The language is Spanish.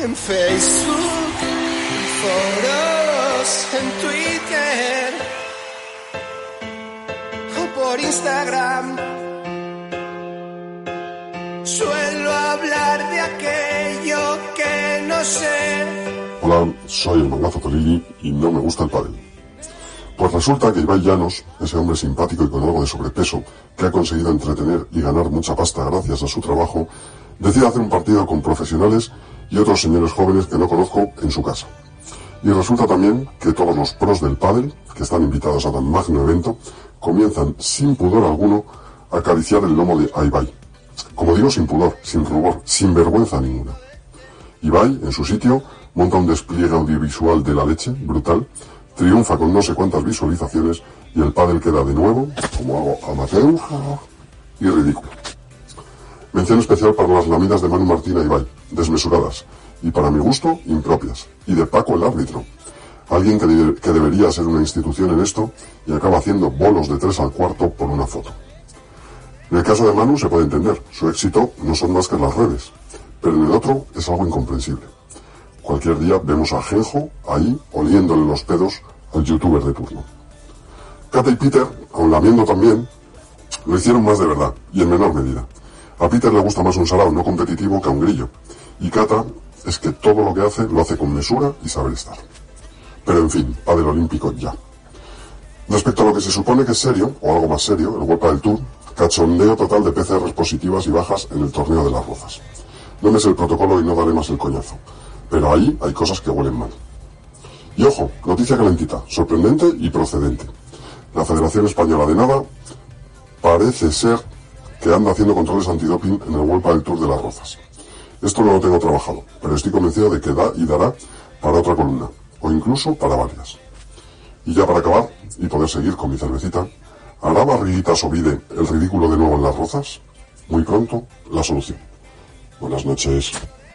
en Facebook, en foros, en Twitter o por Instagram. Suelo hablar de aquello que no sé. Hola, soy el mangazo Tolili y no me gusta el pádel. Pues resulta que Ibai Llanos, ese hombre simpático y con algo de sobrepeso, que ha conseguido entretener y ganar mucha pasta gracias a su trabajo, decide hacer un partido con profesionales y otros señores jóvenes que no conozco en su casa. Y resulta también que todos los pros del pádel, que están invitados a tan magno evento, comienzan sin pudor alguno a acariciar el lomo de Ibai. Como digo, sin pudor, sin rubor, sin vergüenza ninguna. Ibai, en su sitio, monta un despliegue audiovisual de la leche, brutal, triunfa con no sé cuántas visualizaciones y el pádel queda de nuevo, como hago amateur, y ridículo. Mención especial para las lamidas de Manu Martín a Ibai, desmesuradas, y para mi gusto, impropias, y de Paco el árbitro. Alguien que, que debería ser una institución en esto y acaba haciendo bolos de tres al cuarto por una foto. En el caso de Manu se puede entender, su éxito no son más que las redes, pero en el otro es algo incomprensible. Cualquier día vemos a Genjo ahí oliéndole los pedos al youtuber de turno. Kata y Peter, aun lamiendo también, lo hicieron más de verdad y en menor medida. A Peter le gusta más un sarao no competitivo que a un grillo. Y Kata es que todo lo que hace lo hace con mesura y saber estar. Pero en fin, padre olímpico ya. Respecto a lo que se supone que es serio, o algo más serio, el World del Tour, cachondeo total de PCRs positivas y bajas en el torneo de las rozas. No me sé el protocolo y no daré más el coñazo. Pero ahí hay cosas que huelen mal. Y ojo, noticia calentita, sorprendente y procedente. La Federación Española de Nada parece ser que anda haciendo controles antidoping en el World del Tour de las Rozas. Esto no lo tengo trabajado, pero estoy convencido de que da y dará para otra columna, o incluso para varias. Y ya para acabar, y poder seguir con mi cervecita, ¿hará Barriguita Sovide el ridículo de nuevo en las rozas? Muy pronto, la solución. Buenas noches.